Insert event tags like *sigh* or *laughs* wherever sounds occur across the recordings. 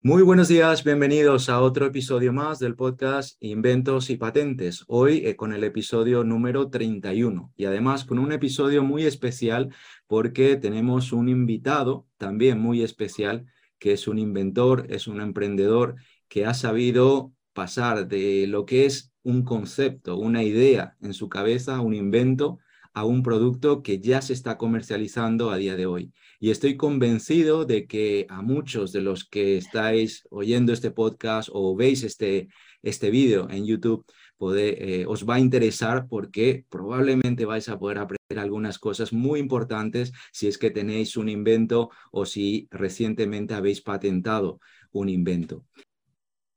Muy buenos días, bienvenidos a otro episodio más del podcast Inventos y Patentes. Hoy eh, con el episodio número 31 y además con un episodio muy especial porque tenemos un invitado también muy especial que es un inventor, es un emprendedor que ha sabido pasar de lo que es un concepto, una idea en su cabeza, un invento, a un producto que ya se está comercializando a día de hoy. Y estoy convencido de que a muchos de los que estáis oyendo este podcast o veis este, este vídeo en YouTube, eh, os va a interesar porque probablemente vais a poder aprender algunas cosas muy importantes si es que tenéis un invento o si recientemente habéis patentado un invento.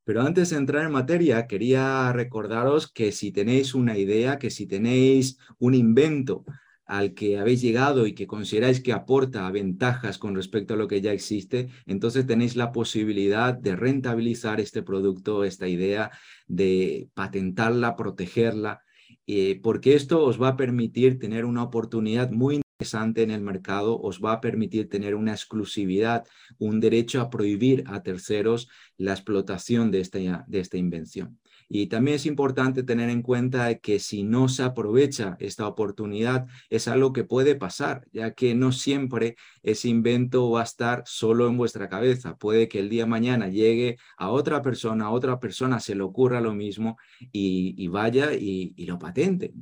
Pero antes de entrar en materia, quería recordaros que si tenéis una idea, que si tenéis un invento al que habéis llegado y que consideráis que aporta ventajas con respecto a lo que ya existe, entonces tenéis la posibilidad de rentabilizar este producto, esta idea, de patentarla, protegerla, eh, porque esto os va a permitir tener una oportunidad muy interesante en el mercado, os va a permitir tener una exclusividad, un derecho a prohibir a terceros la explotación de esta, de esta invención. Y también es importante tener en cuenta que si no se aprovecha esta oportunidad, es algo que puede pasar, ya que no siempre ese invento va a estar solo en vuestra cabeza. Puede que el día de mañana llegue a otra persona, a otra persona se le ocurra lo mismo y, vaya y, lo patente.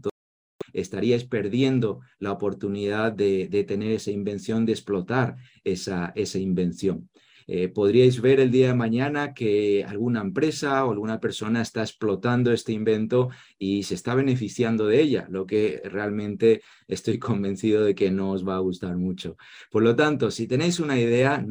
Estaríais perdiendo la oportunidad de, tener esa invención, de explotar esa invención. Eh, podríais ver el día de mañana que alguna empresa o alguna persona está explotando este invento y se está beneficiando de ella, lo que realmente *laughs* estoy convencido de que no os va a gustar mucho. Por lo tanto, si tenéis una idea,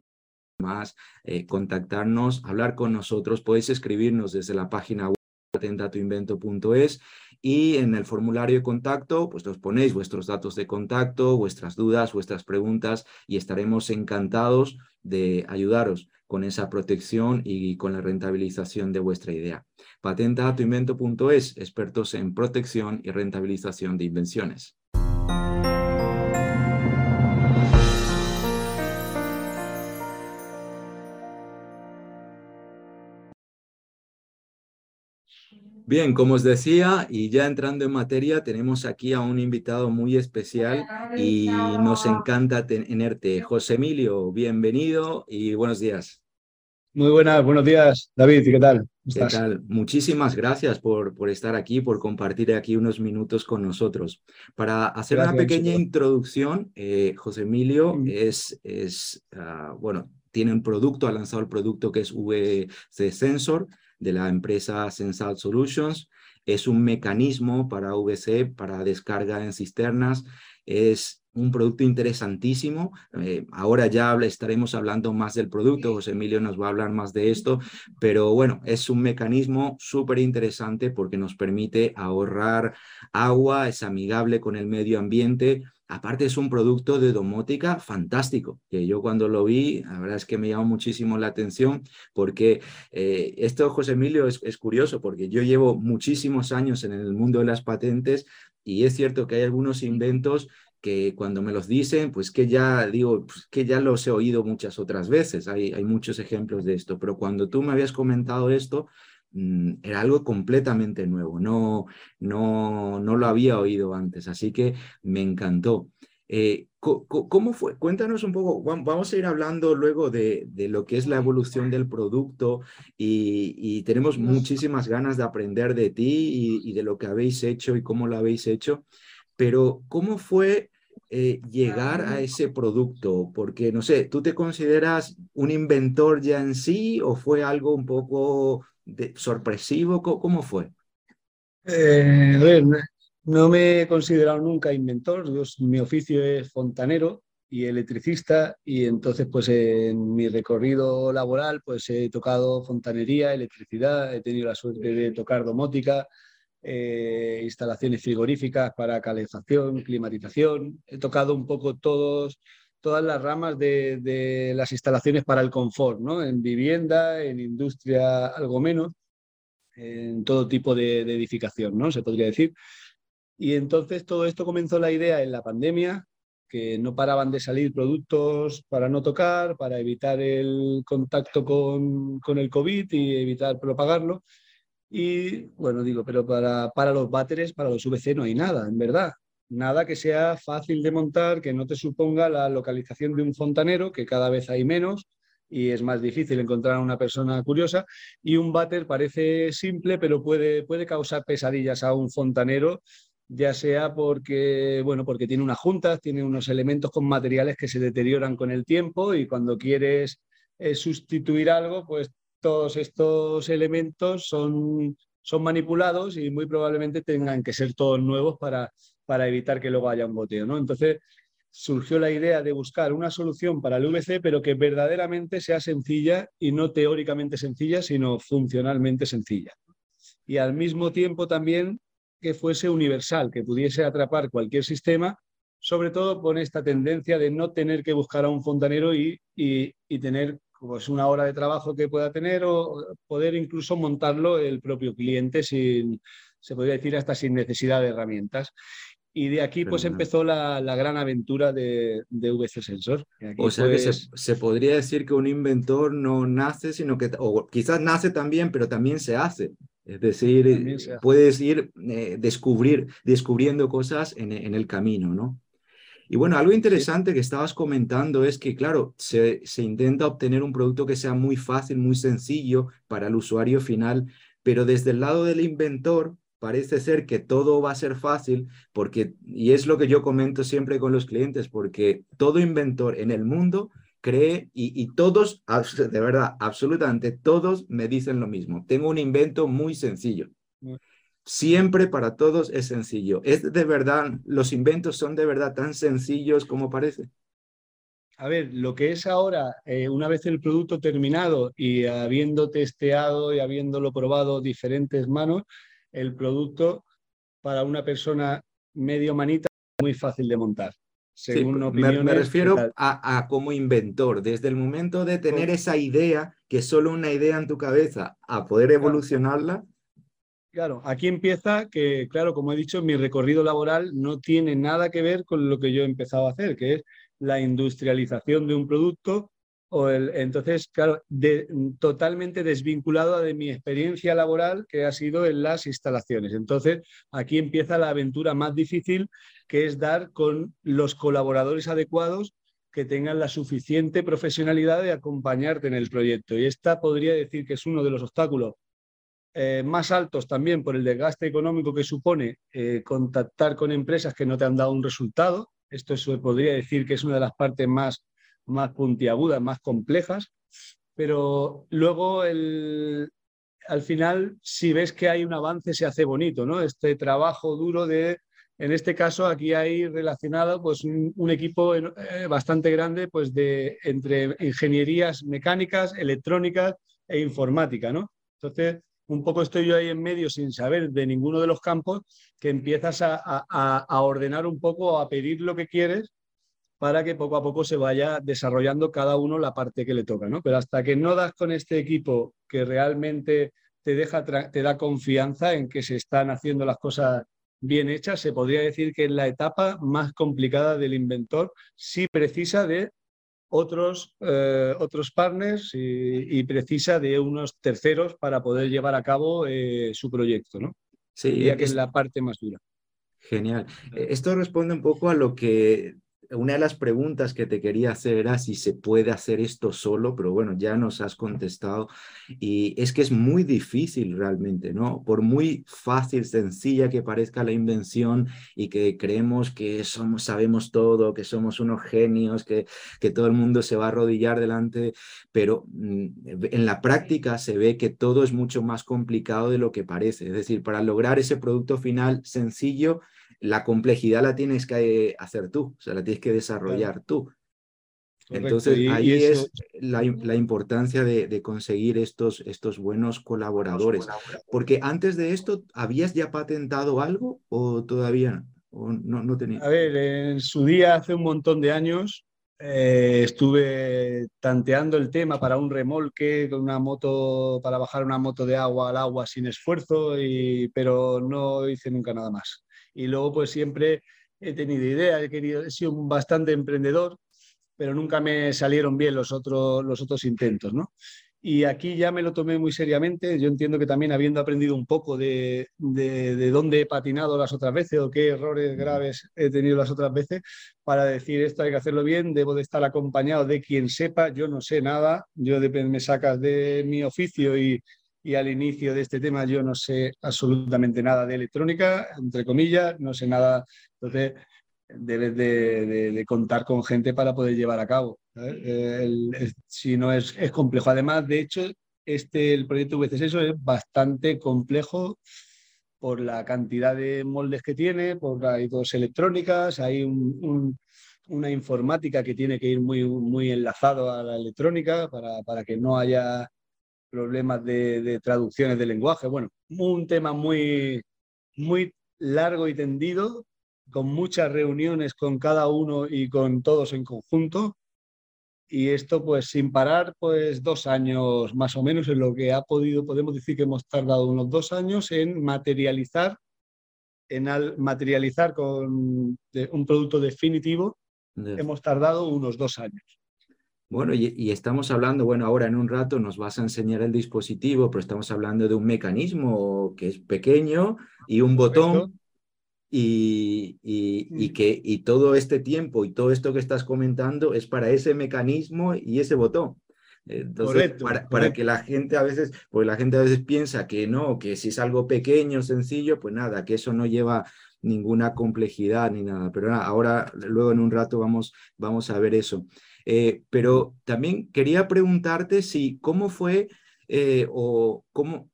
más eh, contactarnos, hablar con nosotros, podéis escribirnos desde la página web patentatuinvento.es y en el formulario de contacto pues os ponéis vuestros datos de contacto, vuestras dudas, vuestras preguntas y estaremos encantados de ayudaros con esa protección y con la rentabilización de vuestra idea. Patentatuinvento.es, expertos en protección y rentabilización de invenciones. Bien, como os decía, y ya entrando en materia, tenemos aquí a un invitado muy especial y nos encanta tenerte. José Emilio, bienvenido y buenos días. Muy buenas, buenos días, David, ¿y qué tal? ¿Qué tal? Muchísimas gracias por, por estar aquí, por compartir aquí unos minutos con nosotros. Para hacer una pequeña introducción, eh, José Emilio mm. es, es ah, bueno, tiene un producto, ha lanzado el producto que es VC Sensor de la empresa Sensal Solutions. Es un mecanismo para VC, para descarga en cisternas. Es un producto interesantísimo. Eh, ahora ya estaremos hablando más del producto, José Emilio nos va a hablar más de esto, pero bueno, es un mecanismo súper interesante porque nos permite ahorrar agua, es amigable con el medio ambiente Aparte es un producto de domótica fantástico, que yo cuando lo vi, la verdad es que me llamó muchísimo la atención, porque eh, esto, José Emilio, es, curioso, porque yo llevo muchísimos años en el mundo de las patentes y es cierto que hay algunos inventos que cuando me los dicen, pues que ya digo, pues que ya los he oído muchas otras veces, hay, muchos ejemplos de esto, pero cuando tú me habías comentado esto, era algo completamente nuevo, no, no, no lo había oído antes, así que me encantó. Eh, ¿Cómo fue? Cuéntanos un poco, vamos a ir hablando luego de, de lo que es la evolución del producto y, tenemos muchísimas ganas de aprender de ti y, de lo que habéis hecho y cómo lo habéis hecho, pero ¿cómo fue eh, llegar a ese producto? Porque, no sé, ¿tú te consideras un inventor ya en sí o fue algo un poco sorpresivo? ¿Cómo, fue? Eh, no me he considerado nunca inventor, mi oficio es fontanero y electricista y entonces pues en mi recorrido laboral pues he tocado fontanería, electricidad, he tenido la suerte de tocar domótica, eh, instalaciones frigoríficas para calefacción, climatización, he tocado un poco todos todas las ramas de, las instalaciones para el confort, ¿no? En vivienda, en industria algo menos, en todo tipo de, edificación, ¿no? Se podría decir. Y entonces todo esto comenzó la idea en la pandemia, que no paraban de salir productos para no tocar, para evitar el contacto con, el COVID y evitar propagarlo. Y bueno, digo, pero para, para los váteres, para los VC no hay nada, en verdad. Nada que sea fácil de montar, que no te suponga la localización de un fontanero, que cada vez hay menos y es más difícil encontrar a una persona curiosa. Y un váter parece simple, pero puede, puede causar pesadillas a un fontanero ya sea porque, bueno, porque tiene unas juntas, tiene unos elementos con materiales que se deterioran con el tiempo y cuando quieres eh, sustituir algo, pues todos estos elementos son, son manipulados y muy probablemente tengan que ser todos nuevos para, para evitar que luego haya un goteo, ¿no? Entonces surgió la idea de buscar una solución para el VC, pero que verdaderamente sea sencilla y no teóricamente sencilla, sino funcionalmente sencilla. Y al mismo tiempo también que fuese universal, que pudiese atrapar cualquier sistema, sobre todo con esta tendencia de no tener que buscar a un fontanero y, y, tener pues, una hora de trabajo que pueda tener o poder incluso montarlo el propio cliente sin, se podría decir, hasta sin necesidad de herramientas. Y de aquí pues empezó la, la, gran aventura de, de VC Sensor. o sea que se, pues se, podría decir que un inventor no nace, sino que, o quizás nace también, pero también se hace. Es decir, puedes ir eh, descubrir, descubriendo cosas en, en, el camino, ¿no? Y bueno, algo interesante que estabas comentando es que, claro, se, se intenta obtener un producto que sea muy fácil, muy sencillo para el usuario final, pero desde el lado del inventor parece ser que todo va a ser fácil porque, y es lo que yo comento siempre con los clientes, porque todo inventor en el mundo cree y, todos, *laughs* de verdad, absolutamente todos me dicen lo mismo. Tengo un invento muy sencillo. Siempre para todos es sencillo. ¿Es de verdad, los inventos son de verdad tan sencillos como parece? A ver, lo que es ahora, eh, una vez el producto terminado y habiendo testeado y habiéndolo probado diferentes manos, el producto para una persona medio manita es muy fácil de montar me, refiero a, como inventor, desde el momento de tener esa idea, que es solo una idea en tu cabeza, a poder evolucionarla. Claro, aquí empieza que, claro, como he dicho, mi recorrido laboral no tiene nada que ver con lo que yo he empezado a hacer, que es la industrialización de un producto entonces, claro, totalmente desvinculado de mi experiencia laboral que ha sido en las instalaciones. Entonces, aquí empieza la aventura más difícil, que es dar con los colaboradores adecuados que tengan la suficiente profesionalidad de acompañarte en el proyecto. Y esta podría decir que es uno de los obstáculos eh, más altos también por el desgaste económico que supone eh, contactar con empresas que no te han dado un resultado. Esto se podría decir que es una de las partes más más puntiagudas, más complejas, pero luego el, al final, si ves que hay un avance, se hace bonito, ¿no? Este trabajo duro de, en este caso, aquí hay relacionado pues, un, equipo eh, bastante grande pues, de, entre ingenierías mecánicas, electrónicas e informática, ¿no? Entonces, un poco estoy yo ahí en medio sin saber de ninguno de los campos, que empiezas a, a, a ordenar un poco, a pedir lo que quieres para que poco a poco se vaya desarrollando cada uno la parte que le toca, ¿no? Pero hasta que no das con este equipo que realmente te, deja te da confianza en que se están haciendo las cosas bien hechas, se podría decir que es la etapa más complicada del inventor si precisa de otros, eh, otros partners y, precisa de unos terceros para poder llevar a cabo eh, su proyecto, ¿no? Sí, ya que es la parte más dura. Genial. Esto responde un poco a lo que una de las preguntas que te quería hacer era si se puede hacer esto solo, pero bueno, ya nos has contestado. Y es que es muy difícil realmente, ¿no? Por muy fácil, sencilla que parezca la invención y que creemos que somos, sabemos todo, que somos unos genios, que, que todo el mundo se va a arrodillar delante, pero mm, en la práctica se ve que todo es mucho más complicado de lo que parece. Es decir, para lograr ese producto final sencillo, la complejidad la tienes que hacer tú, o sea, la tienes que desarrollar tú. Entonces, ahí es la, importancia de, conseguir estos, estos buenos colaboradores. Porque antes de esto, ¿habías ya patentado algo o todavía o no, no tenías? A ver, en su día, hace un montón de años, eh, estuve tanteando el tema para un remolque con una moto, para bajar una moto de agua al agua sin esfuerzo, y, pero no hice nunca nada más y luego pues siempre he tenido ideas, he, querido, he sido bastante emprendedor, pero nunca me salieron bien los otros, los otros intentos, ¿no? Y aquí ya me lo tomé muy seriamente. Yo entiendo que también habiendo aprendido un poco de, de, dónde he patinado las otras veces o qué errores graves he tenido las otras veces, para decir esto hay que hacerlo bien, debo de estar acompañado de quien sepa. Yo no sé nada, yo me sacas de mi oficio y, y al inicio de este tema yo no sé absolutamente nada de electrónica, entre comillas, no sé nada. Entonces, debes de, contar con gente para poder llevar a cabo. si no es, es complejo. Además, de hecho, este, el proyecto VCS es bastante complejo por la cantidad de moldes que tiene, por hay dos electrónicas, hay una informática que tiene que ir muy, muy enlazado a la electrónica para, para que no haya problemas de, de, traducciones de lenguaje. Bueno, un tema muy, muy largo y tendido con muchas reuniones con cada uno y con todos en conjunto. Y esto pues sin parar pues dos años más o menos en lo que ha podido, podemos decir que hemos tardado unos dos años en materializar, en al, materializar con un producto definitivo, hemos tardado unos dos años. Bueno, y, estamos hablando, bueno, ahora en un rato nos vas a enseñar el dispositivo, pero estamos hablando de un mecanismo que es pequeño y un botón y, y, que y todo este tiempo y todo esto que estás comentando es para ese mecanismo y ese botón. Entonces, para, que la gente a veces, pues la gente a veces piensa que no, que si es algo pequeño, sencillo, pues nada, que eso no lleva ninguna complejidad ni nada. Pero nada, ahora, luego en un rato vamos, vamos a ver eso. Eh, pero también quería preguntarte si, ¿cómo fue eh, o cómo,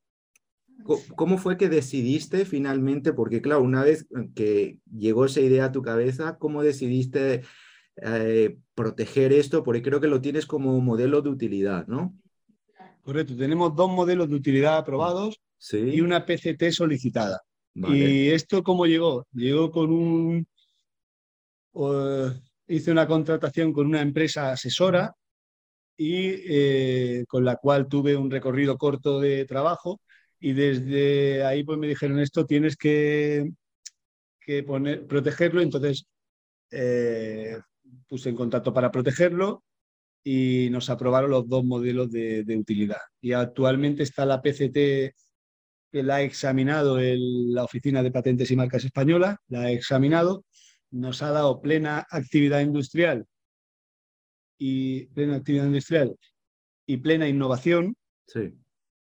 ¿Cómo fue que decidiste finalmente? Porque claro, una vez que llegó esa idea a tu cabeza, ¿cómo decidiste eh, proteger esto? Porque creo que lo tienes como modelo de utilidad, ¿no? Correcto, tenemos dos modelos de utilidad aprobados y una PCT solicitada. ¿Y esto cómo llegó? Llegó con un... hice una contratación con una empresa asesora y eh, con la cual tuve un recorrido corto de trabajo y desde ahí pues me dijeron esto tienes que, que poner, protegerlo, entonces eh, puse en contacto para protegerlo y nos aprobaron los dos modelos de, utilidad. Y actualmente está la PCT que la ha examinado la Oficina de Patentes y Marcas Española, la ha examinado, nos ha dado plena actividad industrial y plena actividad industrial y plena innovación. Sí.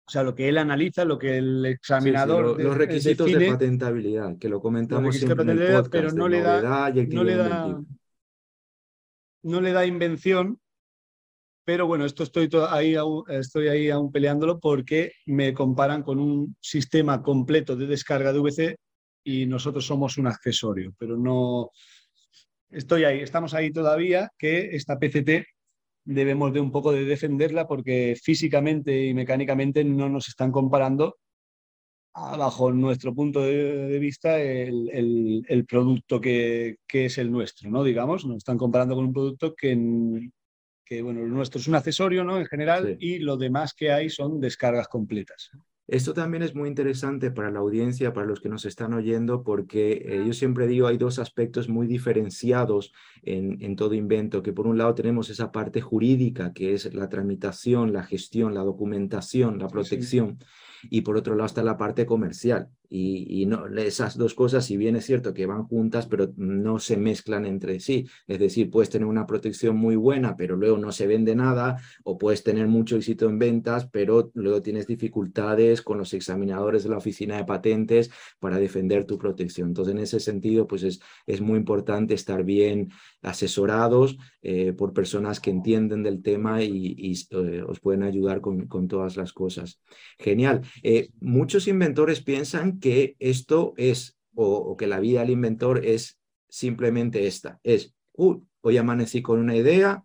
O sea, lo que él analiza, lo que el examinador. los, requisitos de patentabilidad, que lo comentamos siempre en el podcast, pero no le, da, no, le da, no le da invención. Pero bueno, esto estoy ahí, estoy ahí aún peleándolo porque me comparan con un sistema completo de descarga de VC y nosotros somos un accesorio, pero no. Estoy ahí, estamos ahí todavía que esta PCT debemos de un poco de defenderla porque físicamente y mecánicamente no nos están comparando bajo nuestro punto de, vista el, producto que, es el nuestro, ¿no? Digamos, nos están comparando con un producto que, que bueno, el nuestro es un accesorio, ¿no? En general, y lo demás que hay son descargas completas. Esto también es muy interesante para la audiencia, para los que nos están oyendo, porque eh, yo siempre digo, hay dos aspectos muy diferenciados en, en, todo invento, que por un lado tenemos esa parte jurídica, que es la tramitación, la gestión, la documentación, la protección, y por otro lado está la parte comercial, y, no, esas dos cosas, si bien es cierto que van juntas, pero no se mezclan entre sí. Es decir, puedes tener una protección muy buena, pero luego no se vende nada, o puedes tener mucho éxito en ventas, pero luego tienes dificultades con los examinadores de la oficina de patentes para defender tu protección. Entonces, en ese sentido, pues es, es muy importante estar bien asesorados eh, por personas que entienden del tema y, eh, os pueden ayudar con, con, todas las cosas. Genial. Eh, muchos inventores piensan que esto es, o, que la vida del inventor es simplemente esta, es, hoy amanecí con una idea,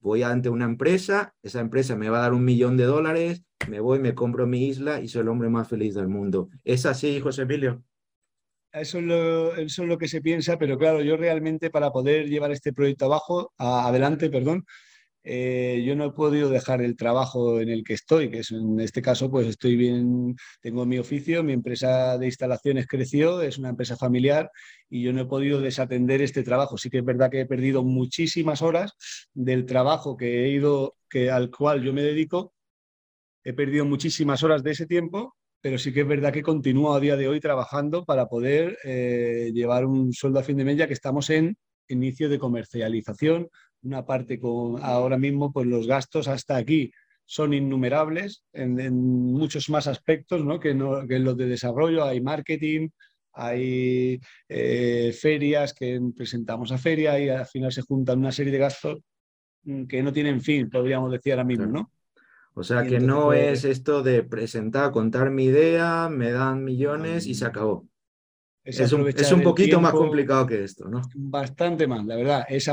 voy ante una empresa, esa empresa me va a dar un millón de dólares, me voy, me compro mi isla y soy el hombre más feliz del mundo. ¿Es así, José Emilio? Eso es, lo, eso es lo que se piensa, pero claro, yo realmente para poder llevar este proyecto abajo, adelante, perdón, eh, yo no he podido dejar el trabajo en el que estoy, que es en este caso, pues estoy bien, tengo mi oficio, mi empresa de instalaciones creció, es una empresa familiar y yo no he podido desatender este trabajo. Sí que es verdad que he perdido muchísimas horas del trabajo que he ido, que, al cual yo me dedico, he perdido muchísimas horas de ese tiempo, pero sí que es verdad que continúo a día de hoy trabajando para poder eh, llevar un sueldo a fin de mes, ya que estamos en inicio de comercialización, una parte con ahora mismo pues los gastos hasta aquí son innumerables en, muchos más aspectos ¿no? Que, no, que, los de desarrollo, hay marketing, hay eh, ferias que presentamos a feria y al final se juntan una serie de gastos que no tienen fin, podríamos decir ahora mismo, ¿no? O sea que no pues es esto de presentar, contar mi idea, me dan millones y se acabó. Es, un, poquito más complicado que esto, ¿no? Bastante más, la verdad. Es,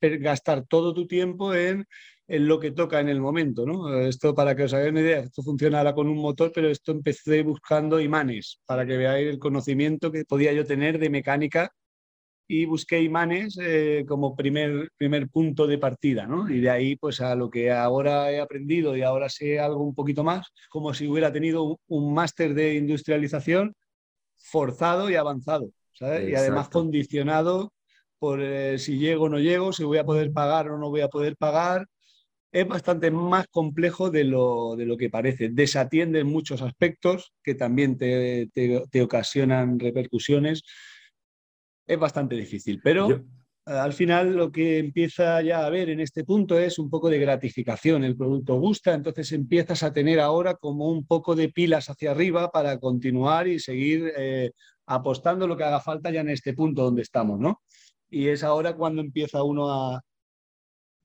gastar todo tu tiempo en, en, lo que toca en el momento, ¿no? Esto, para que os hagáis una idea, esto funciona ahora con un motor, pero esto empecé buscando imanes, para que veáis el conocimiento que podía yo tener de mecánica y busqué imanes eh, como primer, primer punto de partida, ¿no? Y de ahí, pues a lo que ahora he aprendido y ahora sé algo un poquito más, como si hubiera tenido un máster de industrialización forzado y avanzado, ¿sabes? Y además condicionado por eh, si llego o no llego, si voy a poder pagar o no voy a poder pagar. Es bastante más complejo de lo, de lo que parece. Desatiende en muchos aspectos que también te, te, ocasionan repercusiones. Es bastante difícil, pero al final lo que empieza ya a ver en este punto es un poco de gratificación. El producto gusta, entonces empiezas a tener ahora como un poco de pilas hacia arriba para continuar y seguir eh, apostando lo que haga falta ya en este punto donde estamos, ¿no? Y es ahora cuando empieza uno a,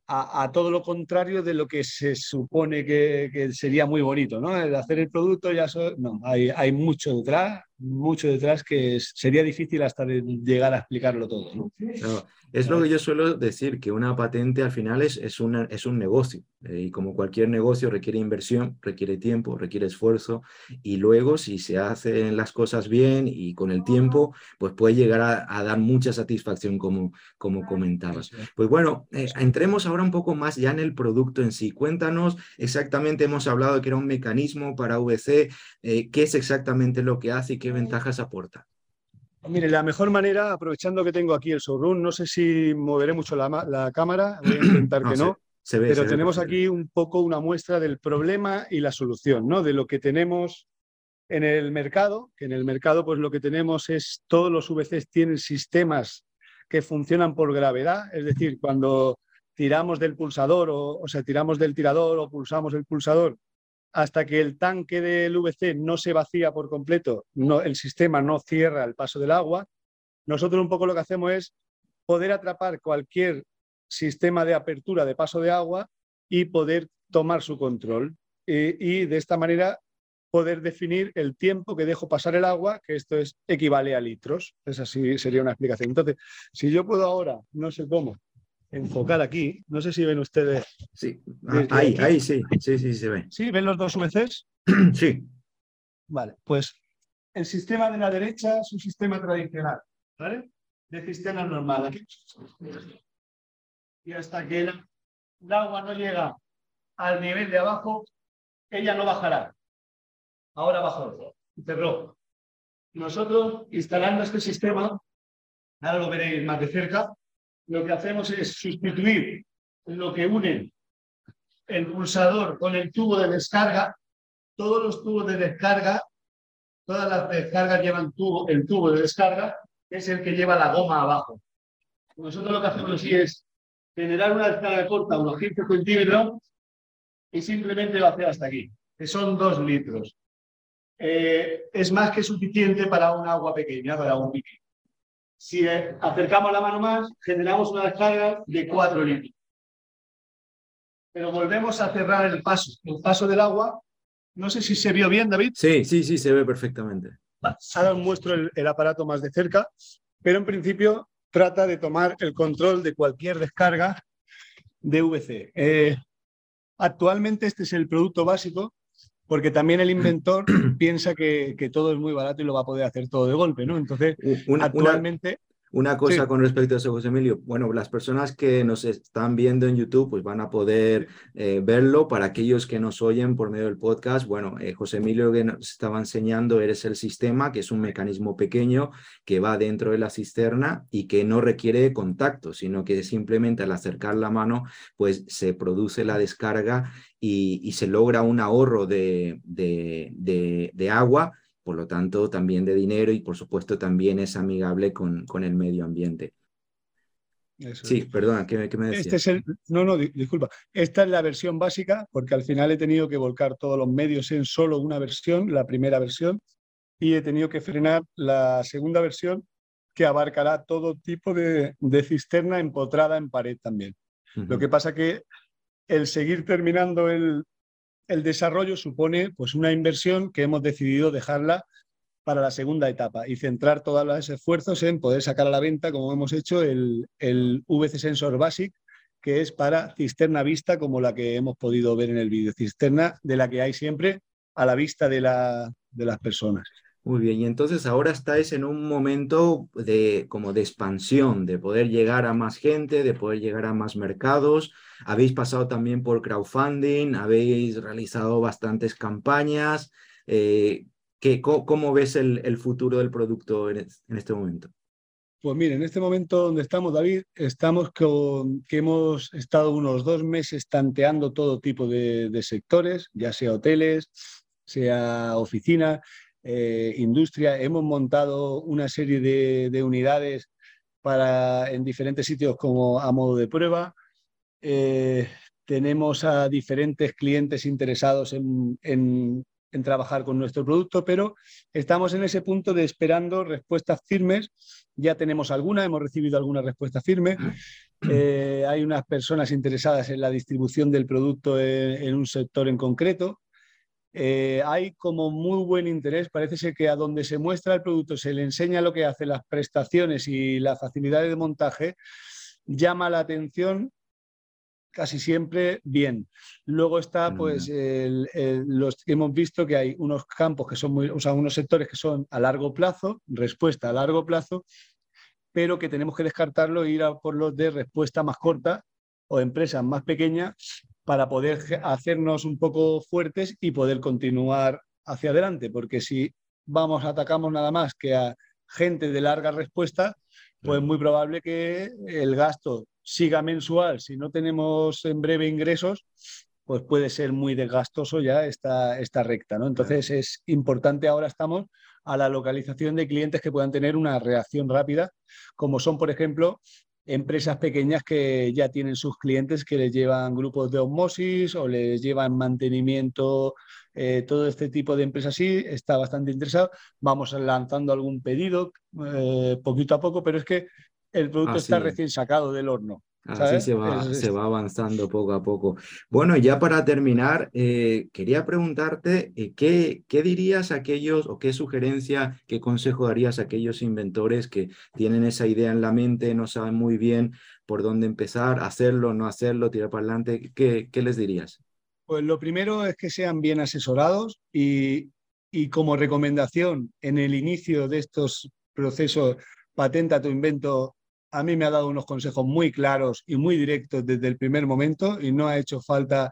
a, todo lo contrario de lo que se supone que, sería muy bonito, ¿no? El hacer el producto ya... no, hay, hay mucho detrás, mucho detrás que sería difícil hasta llegar a explicarlo todo. es lo que yo suelo decir, que una patente al final es, es, una, es un negocio eh, y como cualquier negocio requiere inversión, requiere tiempo, requiere esfuerzo y luego si se hacen las cosas bien y con el tiempo, pues puede llegar a, dar mucha satisfacción como, como comentabas. Pues bueno, eh, entremos ahora un poco más ya en el producto en sí. Cuéntanos exactamente, hemos hablado de que era un mecanismo para VC, eh, qué es exactamente lo que hace y qué ventajas aporta? Mire, la mejor manera, aprovechando que tengo aquí el showroom, no sé si moveré mucho la, cámara, voy a *clears throat* intentar que no, pero tenemos aquí un poco una muestra del problema y la solución, ¿no? De lo que tenemos en el mercado, que en el mercado pues lo que tenemos es todos los VCs tienen sistemas que funcionan por gravedad, es decir, cuando tiramos del pulsador o, o sea, tiramos del tirador o pulsamos el pulsador, hasta que el tanque del VC no se vacía por completo, no, el sistema no cierra el paso del agua, nosotros un poco lo que hacemos es poder atrapar cualquier sistema de apertura de paso de agua y poder tomar su control. Y, de esta manera poder definir el tiempo que dejo pasar el agua, que esto es equivale a litros. Esa sí sería una explicación. Entonces, si yo puedo ahora, no sé cómo, enfocar aquí. No sé si ven ustedes. Sí, ah, ahí, ahí sí, sí, sí, se ve. ¿Sí? ¿Ven los dos VCs? *clears throat* Sí. Vale, pues el sistema de la derecha es un sistema tradicional, ¿vale? De sistema normal. Y hasta que el, agua no llega al nivel de abajo, ella no bajará. Ahora bajó, cerró. Nosotros, instalando este sistema, ahora lo veréis más de cerca, lo que hacemos es sustituir lo que une el pulsador con el tubo de descarga. Todos los tubos de descarga, todas las descargas llevan tubo, el tubo de descarga, que es el que lleva la goma abajo. Nosotros lo que hacemos es generar una descarga corta, unos 15 centímetros, y simplemente lo hacer hasta aquí, que son dos litros. Eh, es más que suficiente para un agua pequeña, para un piquín. Si acercamos la mano más, generamos una descarga de 4 litros. Pero volvemos a cerrar el paso, el paso del agua. No sé si se vio bien, David. Sí, sí, sí, se ve perfectamente. Ahora os muestro el, aparato más de cerca, pero en principio trata de tomar el control de cualquier descarga de VC. Eh, actualmente este es el producto básico porque también el *clears throat* inventor piensa que, todo es muy barato y lo va a poder hacer todo de golpe, ¿no? Entonces, una, actualmente... Una cosa con respecto a eso, José Emilio. Bueno, las personas que nos están viendo en YouTube, pues van a poder eh, verlo. Para aquellos que nos oyen por medio del podcast, bueno, eh, José Emilio que nos estaba enseñando, eres el sistema, que es un mecanismo pequeño que va dentro de la cisterna y que no requiere contacto, sino que simplemente al acercar la mano, pues se produce la descarga y, se logra un ahorro de, de, de agua por lo tanto también de dinero y por supuesto también es amigable con, con el medio ambiente. sí, perdona, ¿qué, me decías? Este es el, no, no, disculpa. Esta es la versión básica porque al final he tenido que volcar todos los medios en solo una versión, la primera versión, y he tenido que frenar la segunda versión que abarcará todo tipo de, de cisterna empotrada en pared también. Lo que pasa que el seguir terminando el, el desarrollo supone pues, una inversión que hemos decidido dejarla para la segunda etapa y centrar todos los esfuerzos en poder sacar a la venta, como hemos hecho, el, el VC Sensor Basic, que es para cisterna vista, como la que hemos podido ver en el vídeo. Cisterna de la que hay siempre a la vista de, la, de las personas. Muy bien, y entonces ahora estáis en un momento de como de expansión, de poder llegar a más gente, de poder llegar a más mercados. Habéis pasado también por crowdfunding, habéis realizado bastantes campañas. Eh, cómo, ves el, futuro del producto en, este momento? Pues mire, en este momento donde estamos, David, estamos con que hemos estado unos dos meses tanteando todo tipo de sectores, ya sea hoteles, sea oficina eh, industria. Hemos montado una serie de, unidades para, en diferentes sitios como a modo de prueba. Eh, tenemos a diferentes clientes interesados en, en, trabajar con nuestro producto, pero estamos en ese punto de esperando respuestas firmes. Ya tenemos alguna, hemos recibido alguna respuesta firme. *clears throat* Eh, hay unas personas interesadas en la distribución del producto en un sector en concreto. Eh, hay como muy buen interés. Parece ser que a donde se muestra el producto, se le enseña lo que hace, las prestaciones y las facilidades de montaje, llama la atención casi siempre bien. Luego está, pues, los hemos visto que hay unos campos que son muy, o sea, unos sectores que son a largo plazo, respuesta a largo plazo, pero que tenemos que descartarlo e ir a por los de respuesta más corta o empresas más pequeñas para poder hacernos un poco fuertes y poder continuar hacia adelante, porque si vamos, atacamos nada más que a gente de larga respuesta, pues es muy probable que el gasto siga mensual. Si no tenemos en breve ingresos, pues puede ser muy desgastoso ya esta, esta recta. ¿no? Entonces es importante, ahora estamos a la localización de clientes que puedan tener una reacción rápida, como son, por ejemplo, empresas pequeñas que ya tienen sus clientes que les llevan grupos de osmosis o les llevan mantenimiento, eh, todo este tipo de empresas sí, está bastante interesado. Vamos lanzando algún pedido eh, poquito a poco, pero es que el producto está recién sacado del horno. Así se va, se va avanzando poco a poco. Bueno, ya para terminar, eh, quería preguntarte eh, ¿qué, qué dirías a aquellos o qué sugerencia, qué consejo darías a aquellos inventores que tienen esa idea en la mente, no saben muy bien por dónde empezar, hacerlo, no hacerlo, tirar para adelante? ¿Qué, qué les dirías? Pues lo primero es que sean bien asesorados y, y como recomendación en el inicio de estos procesos, patenta tu invento a mí me ha dado unos consejos muy claros y muy directos desde el primer momento y no ha hecho falta,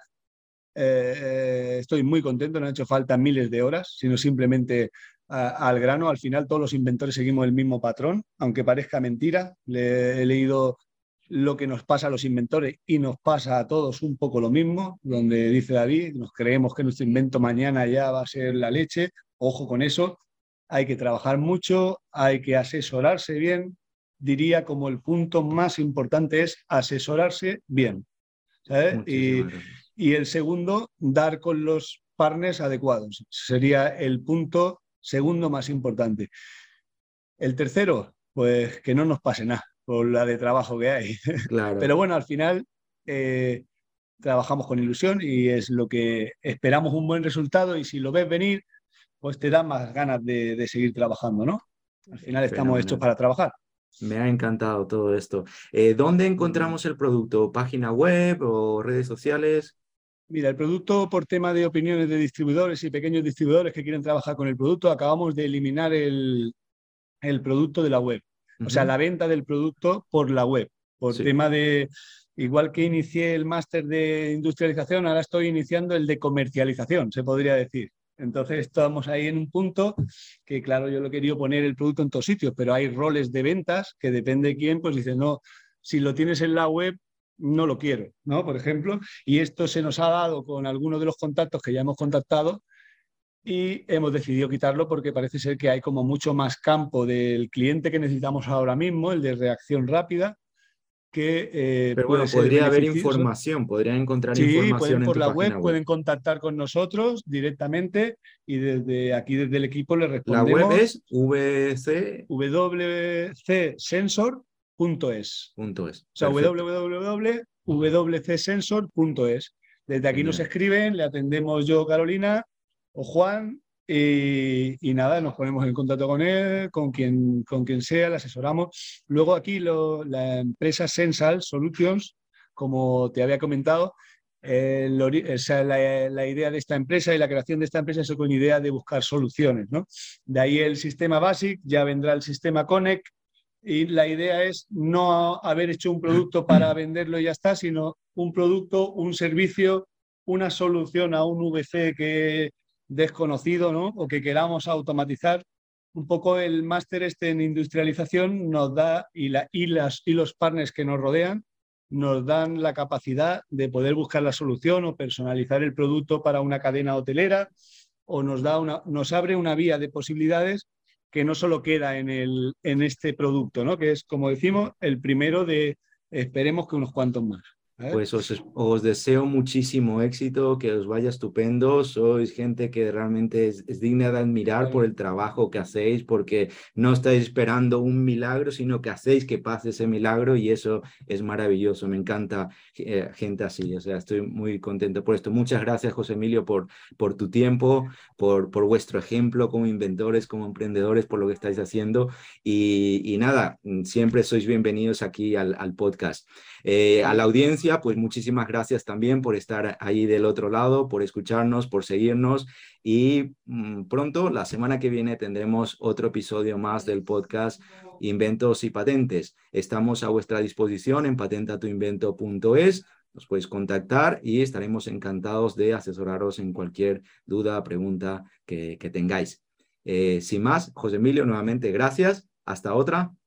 eh, eh, estoy muy contento, no ha hecho falta miles de horas, sino simplemente al grano. Al final todos los inventores seguimos el mismo patrón, aunque parezca mentira. He leído lo que nos pasa a los inventores y nos pasa a todos un poco lo mismo, donde dice David, nos creemos que nuestro invento mañana ya va a ser la leche. Ojo con eso, hay que trabajar mucho, hay que asesorarse bien, diría como el punto más importante es asesorarse bien. Y, y, el segundo, dar con los partners adecuados. Sería el punto segundo más importante. El tercero, pues que no nos pase nada por la de trabajo que hay. *laughs* Pero bueno, al final eh, trabajamos con ilusión y es lo que esperamos un buen resultado y si lo ves venir, pues te da más ganas de, seguir trabajando, ¿no? Al final estamos hechos para trabajar. Me ha encantado todo esto. Eh, ¿Dónde encontramos el producto? ¿Página web o redes sociales? Mira, el producto por tema de opiniones de distribuidores y pequeños distribuidores que quieren trabajar con el producto, acabamos de eliminar el, producto de la web. O sea, la venta del producto por la web, por tema de, igual que inicié el máster de industrialización, ahora estoy iniciando el de comercialización, se podría decir. Entonces estamos ahí en un punto que, claro, yo lo quería poner el producto en todos sitios, pero hay roles de ventas que depende de quién, pues dice, no, si lo tienes en la web, no lo quiero, ¿no? Por ejemplo, y esto se nos ha dado con algunos de los contactos que ya hemos contactado y hemos decidido quitarlo porque parece ser que hay como mucho más campo del cliente que necesitamos ahora mismo, el de reacción rápida, que eh, Pero bueno, podría haber información, podrían encontrar información pueden por la web, pueden contactar con nosotros directamente y desde aquí, desde el equipo, le respondemos. La web es vc... wcsensor.es. Punto es. O sea, www.wcsensor.es. Desde aquí nos escriben, le atendemos yo, Carolina, o Juan, y, nada, nos ponemos en contacto con él, con quien, con quien sea, le asesoramos. Luego aquí la empresa Sensal Solutions, como te había comentado, eh, la, idea de esta empresa y la creación de esta empresa es con idea de buscar soluciones. ¿no? De ahí el sistema Basic, ya vendrá el sistema Connect y la idea es no haber hecho un producto para venderlo y ya está, sino un producto, un servicio, una solución a un VC que desconocido ¿no? o que queramos automatizar. Un poco el máster este en industrialización nos da y, la, y, las, y los partners que nos rodean nos dan la capacidad de poder buscar la solución o personalizar el producto para una cadena hotelera o nos, da una, nos abre una vía de posibilidades que no solo queda en, el, en este producto, ¿no? que es, como decimos, el primero de esperemos que unos cuantos más. Pues os, deseo muchísimo éxito, que os vaya estupendo. Sois gente que realmente es, digna de admirar por el trabajo que hacéis, porque no estáis esperando un milagro, sino que hacéis que pase ese milagro y eso es maravilloso. Me encanta eh, gente así. O sea, estoy muy contento por esto. Muchas gracias, José Emilio, por, por tu tiempo, por, por vuestro ejemplo como inventores, como emprendedores, por lo que estáis haciendo. Y, nada, siempre sois bienvenidos aquí al, al podcast. Eh, a la audiencia, pues muchísimas gracias también por estar ahí del otro lado, por escucharnos, por seguirnos y mm, pronto, la semana que viene, tendremos otro episodio más del podcast Inventos y Patentes. Estamos a vuestra disposición en patentatuinvento.es. Nos podéis contactar y estaremos encantados de asesoraros en cualquier duda, pregunta que, tengáis. Eh, sin más, José Emilio, nuevamente gracias. Hasta otra.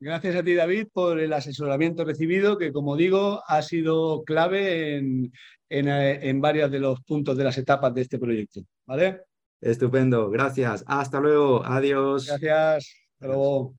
Gracias a ti, David, por el asesoramiento recibido, que como digo, ha sido clave en, en, eh, en varios de los puntos de las etapas de este proyecto. ¿Vale? Estupendo, gracias. Hasta luego, adiós. Gracias, hasta luego.